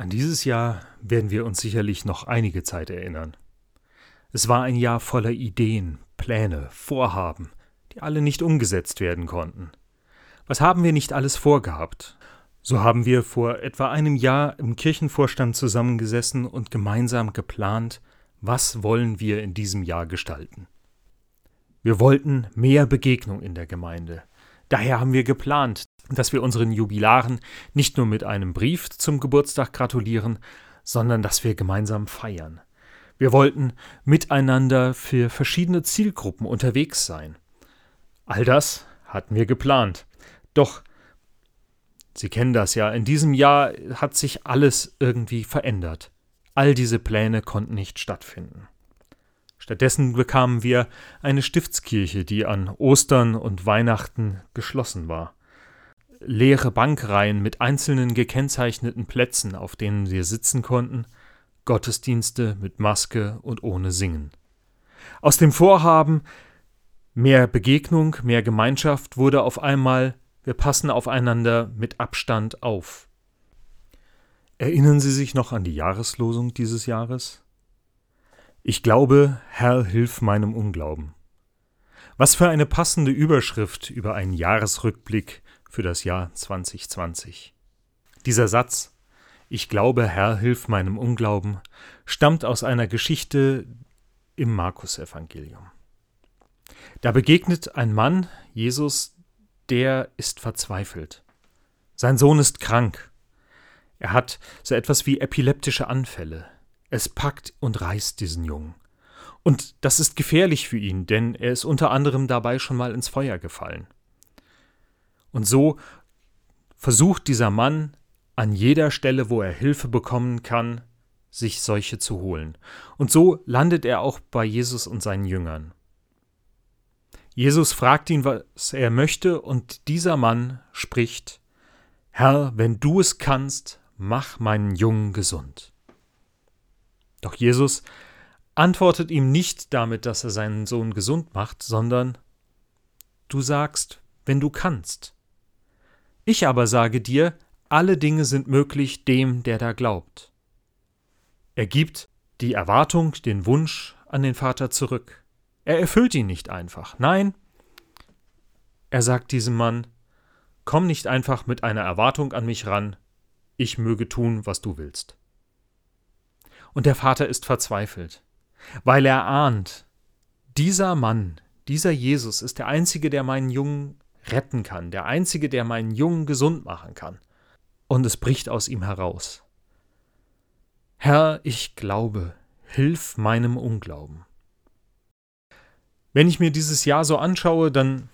An dieses Jahr werden wir uns sicherlich noch einige Zeit erinnern. Es war ein Jahr voller Ideen, Pläne, Vorhaben, die alle nicht umgesetzt werden konnten. Was haben wir nicht alles vorgehabt? So haben wir vor etwa einem Jahr im Kirchenvorstand zusammengesessen und gemeinsam geplant, was wollen wir in diesem Jahr gestalten. Wir wollten mehr Begegnung in der Gemeinde. Daher haben wir geplant, dass wir unseren Jubilaren nicht nur mit einem Brief zum Geburtstag gratulieren, sondern dass wir gemeinsam feiern. Wir wollten miteinander für verschiedene Zielgruppen unterwegs sein. All das hatten wir geplant. Doch, Sie kennen das ja, in diesem Jahr hat sich alles irgendwie verändert. All diese Pläne konnten nicht stattfinden. Stattdessen bekamen wir eine Stiftskirche, die an Ostern und Weihnachten geschlossen war leere Bankreihen mit einzelnen gekennzeichneten Plätzen, auf denen wir sitzen konnten, Gottesdienste mit Maske und ohne Singen. Aus dem Vorhaben mehr Begegnung, mehr Gemeinschaft wurde auf einmal wir passen aufeinander mit Abstand auf. Erinnern Sie sich noch an die Jahreslosung dieses Jahres? Ich glaube, Herr, hilf meinem Unglauben. Was für eine passende Überschrift über einen Jahresrückblick für das Jahr 2020. Dieser Satz, ich glaube, Herr, hilf meinem Unglauben, stammt aus einer Geschichte im Markus-Evangelium. Da begegnet ein Mann Jesus, der ist verzweifelt. Sein Sohn ist krank. Er hat so etwas wie epileptische Anfälle. Es packt und reißt diesen Jungen. Und das ist gefährlich für ihn, denn er ist unter anderem dabei schon mal ins Feuer gefallen. Und so versucht dieser Mann an jeder Stelle, wo er Hilfe bekommen kann, sich solche zu holen. Und so landet er auch bei Jesus und seinen Jüngern. Jesus fragt ihn, was er möchte, und dieser Mann spricht, Herr, wenn du es kannst, mach meinen Jungen gesund. Doch Jesus antwortet ihm nicht damit, dass er seinen Sohn gesund macht, sondern du sagst, wenn du kannst. Ich aber sage dir, alle Dinge sind möglich dem, der da glaubt. Er gibt die Erwartung, den Wunsch an den Vater zurück. Er erfüllt ihn nicht einfach. Nein, er sagt diesem Mann, komm nicht einfach mit einer Erwartung an mich ran, ich möge tun, was du willst. Und der Vater ist verzweifelt, weil er ahnt, dieser Mann, dieser Jesus ist der Einzige, der meinen Jungen retten kann, der Einzige, der meinen Jungen gesund machen kann. Und es bricht aus ihm heraus. Herr, ich glaube, hilf meinem Unglauben. Wenn ich mir dieses Jahr so anschaue, dann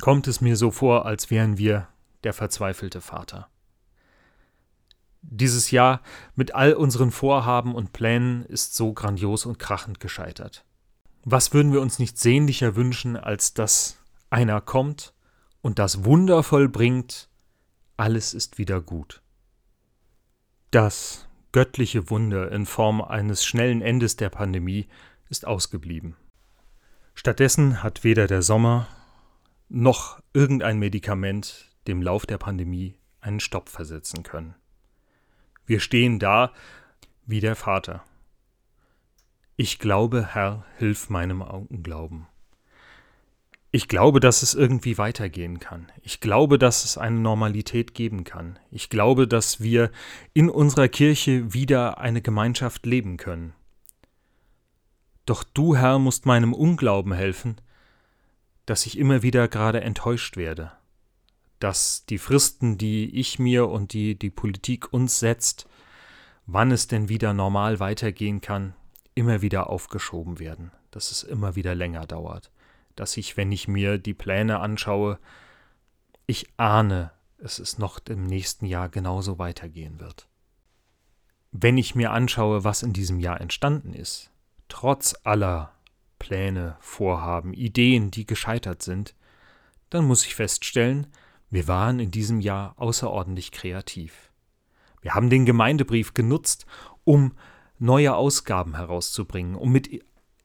kommt es mir so vor, als wären wir der verzweifelte Vater. Dieses Jahr mit all unseren Vorhaben und Plänen ist so grandios und krachend gescheitert. Was würden wir uns nicht sehnlicher wünschen, als dass einer kommt und das Wunder vollbringt, alles ist wieder gut. Das göttliche Wunder in Form eines schnellen Endes der Pandemie ist ausgeblieben. Stattdessen hat weder der Sommer noch irgendein Medikament dem Lauf der Pandemie einen Stopp versetzen können. Wir stehen da wie der Vater. Ich glaube, Herr, hilf meinem Augenglauben. Ich glaube, dass es irgendwie weitergehen kann. Ich glaube, dass es eine Normalität geben kann. Ich glaube, dass wir in unserer Kirche wieder eine Gemeinschaft leben können. Doch du, Herr, musst meinem Unglauben helfen, dass ich immer wieder gerade enttäuscht werde, dass die Fristen, die ich mir und die die Politik uns setzt, wann es denn wieder normal weitergehen kann, immer wieder aufgeschoben werden, dass es immer wieder länger dauert dass ich, wenn ich mir die Pläne anschaue, ich ahne, es ist noch im nächsten Jahr genauso weitergehen wird. Wenn ich mir anschaue, was in diesem Jahr entstanden ist, trotz aller Pläne, Vorhaben, Ideen, die gescheitert sind, dann muss ich feststellen, wir waren in diesem Jahr außerordentlich kreativ. Wir haben den Gemeindebrief genutzt, um neue Ausgaben herauszubringen, um mit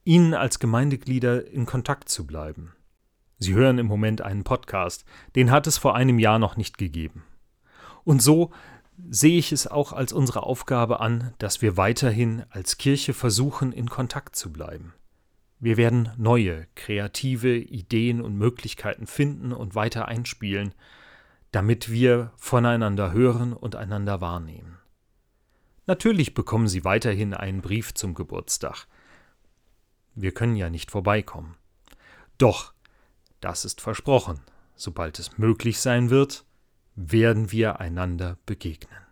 Ihnen als Gemeindeglieder in Kontakt zu bleiben. Sie hören im Moment einen Podcast, den hat es vor einem Jahr noch nicht gegeben. Und so sehe ich es auch als unsere Aufgabe an, dass wir weiterhin als Kirche versuchen, in Kontakt zu bleiben. Wir werden neue, kreative Ideen und Möglichkeiten finden und weiter einspielen, damit wir voneinander hören und einander wahrnehmen. Natürlich bekommen Sie weiterhin einen Brief zum Geburtstag. Wir können ja nicht vorbeikommen. Doch, das ist versprochen, sobald es möglich sein wird, werden wir einander begegnen.